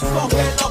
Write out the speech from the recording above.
Paz,